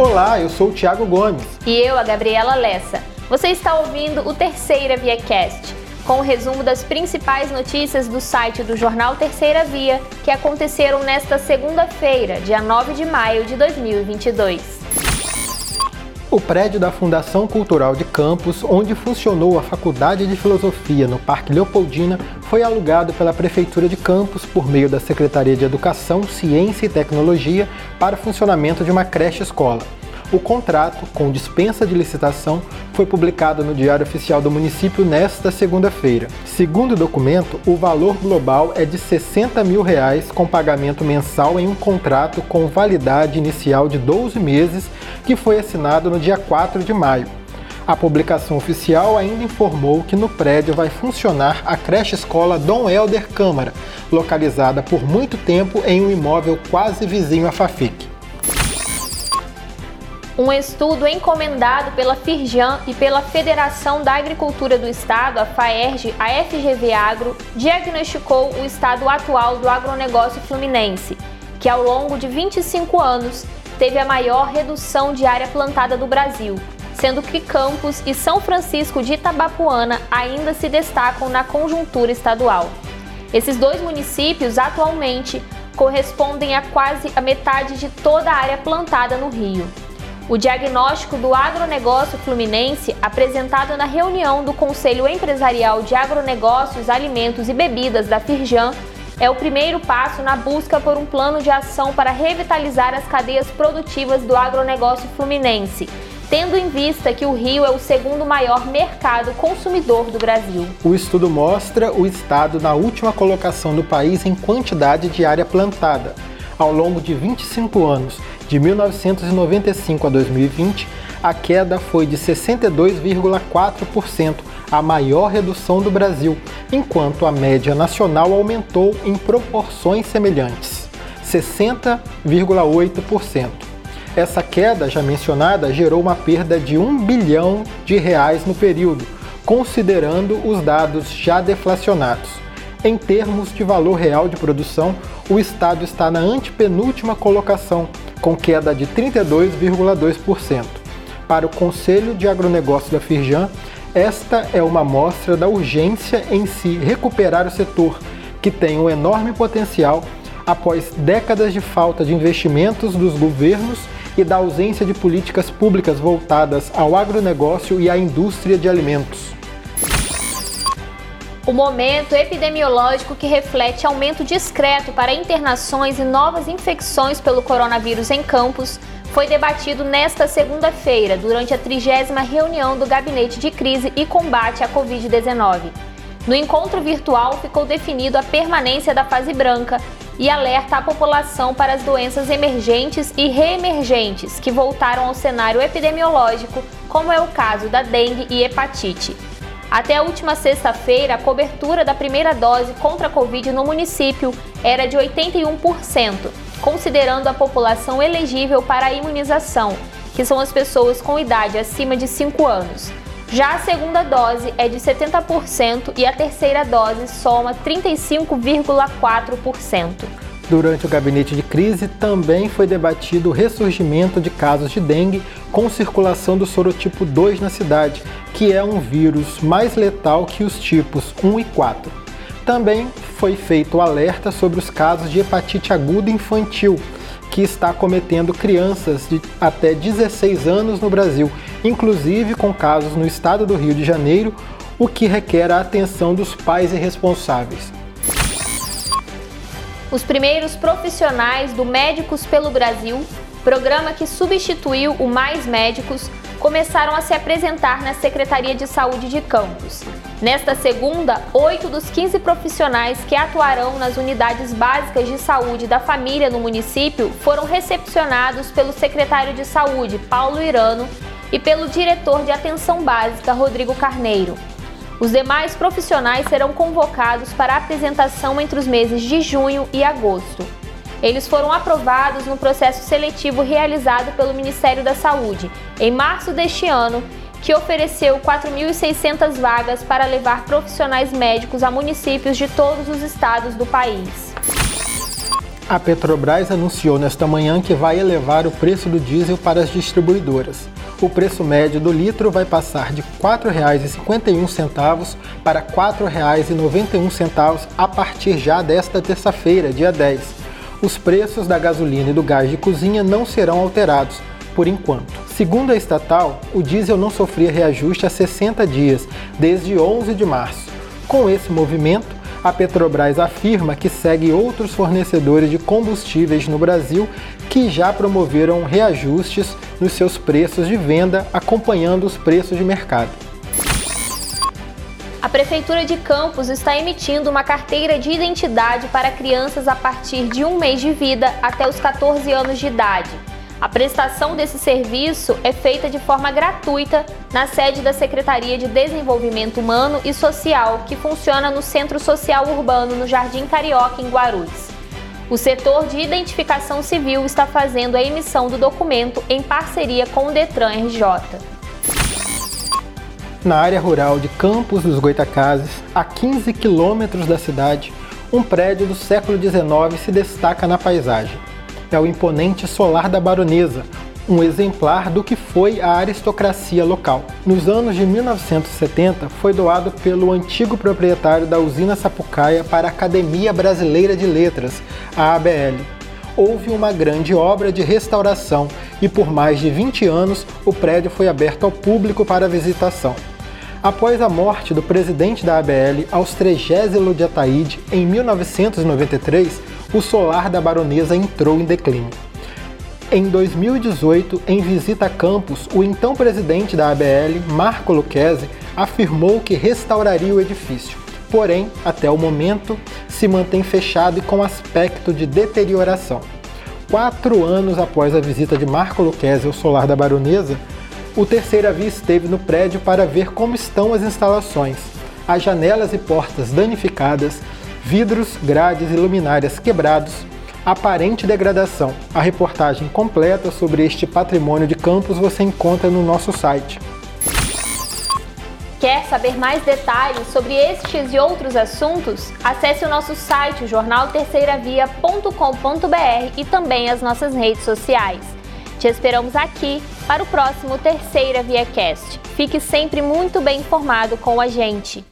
Olá, eu sou o Thiago Gomes. E eu, a Gabriela Lessa. Você está ouvindo o Terceira ViaCast, com o resumo das principais notícias do site do jornal Terceira Via, que aconteceram nesta segunda-feira, dia 9 de maio de 2022. O prédio da Fundação Cultural de Campos, onde funcionou a Faculdade de Filosofia no Parque Leopoldina, foi alugado pela Prefeitura de Campos por meio da Secretaria de Educação, Ciência e Tecnologia para o funcionamento de uma creche-escola. O contrato, com dispensa de licitação, foi publicado no Diário Oficial do Município nesta segunda-feira. Segundo o documento, o valor global é de 60 mil reais com pagamento mensal em um contrato com validade inicial de 12 meses que foi assinado no dia 4 de maio. A publicação oficial ainda informou que no prédio vai funcionar a creche escola Dom Helder Câmara, localizada por muito tempo em um imóvel quase vizinho à Fafic. Um estudo encomendado pela Firjan e pela Federação da Agricultura do Estado, a FAERJ, a FGV Agro, diagnosticou o estado atual do agronegócio fluminense, que ao longo de 25 anos teve a maior redução de área plantada do Brasil, sendo que Campos e São Francisco de Itabapuana ainda se destacam na conjuntura estadual. Esses dois municípios atualmente correspondem a quase a metade de toda a área plantada no Rio. O diagnóstico do agronegócio fluminense, apresentado na reunião do Conselho Empresarial de Agronegócios, Alimentos e Bebidas da Firjan, é o primeiro passo na busca por um plano de ação para revitalizar as cadeias produtivas do agronegócio fluminense, tendo em vista que o Rio é o segundo maior mercado consumidor do Brasil. O estudo mostra o estado na última colocação do país em quantidade de área plantada. Ao longo de 25 anos, de 1995 a 2020, a queda foi de 62,4%, a maior redução do Brasil, enquanto a média nacional aumentou em proporções semelhantes, 60,8%. Essa queda já mencionada gerou uma perda de 1 bilhão de reais no período, considerando os dados já deflacionados. Em termos de valor real de produção, o estado está na antepenúltima colocação, com queda de 32,2%. Para o Conselho de Agronegócio da Firjan, esta é uma mostra da urgência em se recuperar o setor, que tem um enorme potencial após décadas de falta de investimentos dos governos e da ausência de políticas públicas voltadas ao agronegócio e à indústria de alimentos o momento epidemiológico que reflete aumento discreto para internações e novas infecções pelo coronavírus em campos foi debatido nesta segunda-feira, durante a trigésima reunião do Gabinete de Crise e Combate à Covid-19. No encontro virtual ficou definido a permanência da fase branca e alerta a população para as doenças emergentes e reemergentes que voltaram ao cenário epidemiológico, como é o caso da dengue e hepatite. Até a última sexta-feira, a cobertura da primeira dose contra a Covid no município era de 81%, considerando a população elegível para a imunização, que são as pessoas com idade acima de 5 anos. Já a segunda dose é de 70% e a terceira dose soma 35,4%. Durante o gabinete de crise, também foi debatido o ressurgimento de casos de dengue com circulação do sorotipo 2 na cidade, que é um vírus mais letal que os tipos 1 e 4. Também foi feito alerta sobre os casos de hepatite aguda infantil, que está cometendo crianças de até 16 anos no Brasil, inclusive com casos no estado do Rio de Janeiro, o que requer a atenção dos pais e responsáveis. Os primeiros profissionais do Médicos pelo Brasil, programa que substituiu o Mais Médicos, começaram a se apresentar na Secretaria de Saúde de Campos. Nesta segunda, oito dos 15 profissionais que atuarão nas unidades básicas de saúde da família no município foram recepcionados pelo secretário de Saúde, Paulo Irano, e pelo diretor de Atenção Básica, Rodrigo Carneiro. Os demais profissionais serão convocados para apresentação entre os meses de junho e agosto. Eles foram aprovados no processo seletivo realizado pelo Ministério da Saúde em março deste ano, que ofereceu 4.600 vagas para levar profissionais médicos a municípios de todos os estados do país. A Petrobras anunciou nesta manhã que vai elevar o preço do diesel para as distribuidoras. O preço médio do litro vai passar de R$ 4,51 para R$ 4,91 a partir já desta terça-feira, dia 10. Os preços da gasolina e do gás de cozinha não serão alterados, por enquanto. Segundo a estatal, o diesel não sofria reajuste há 60 dias, desde 11 de março. Com esse movimento, a Petrobras afirma que segue outros fornecedores de combustíveis no Brasil que já promoveram reajustes nos seus preços de venda, acompanhando os preços de mercado. A Prefeitura de Campos está emitindo uma carteira de identidade para crianças a partir de um mês de vida até os 14 anos de idade. A prestação desse serviço é feita de forma gratuita na sede da Secretaria de Desenvolvimento Humano e Social, que funciona no Centro Social Urbano, no Jardim Carioca, em Guarulhos. O setor de identificação civil está fazendo a emissão do documento em parceria com o Detran RJ. Na área rural de Campos dos Goitacazes, a 15 quilômetros da cidade, um prédio do século XIX se destaca na paisagem é o imponente Solar da Baronesa, um exemplar do que foi a aristocracia local. Nos anos de 1970, foi doado pelo antigo proprietário da usina Sapucaia para a Academia Brasileira de Letras, a ABL. Houve uma grande obra de restauração e por mais de 20 anos o prédio foi aberto ao público para visitação. Após a morte do presidente da ABL, 30 de Ataíde, em 1993, o solar da baronesa entrou em declínio. Em 2018, em visita a Campos, o então presidente da ABL, Marco Lucchese, afirmou que restauraria o edifício. Porém, até o momento, se mantém fechado e com aspecto de deterioração. Quatro anos após a visita de Marco Lucchese ao solar da baronesa, o Terceira Via esteve no prédio para ver como estão as instalações. As janelas e portas danificadas, vidros, grades e luminárias quebrados, aparente degradação. A reportagem completa sobre este patrimônio de campos você encontra no nosso site. Quer saber mais detalhes sobre estes e outros assuntos? Acesse o nosso site, jornalterceiravia.com.br e também as nossas redes sociais. Te esperamos aqui para o próximo Terceira Via Cast. Fique sempre muito bem informado com a gente.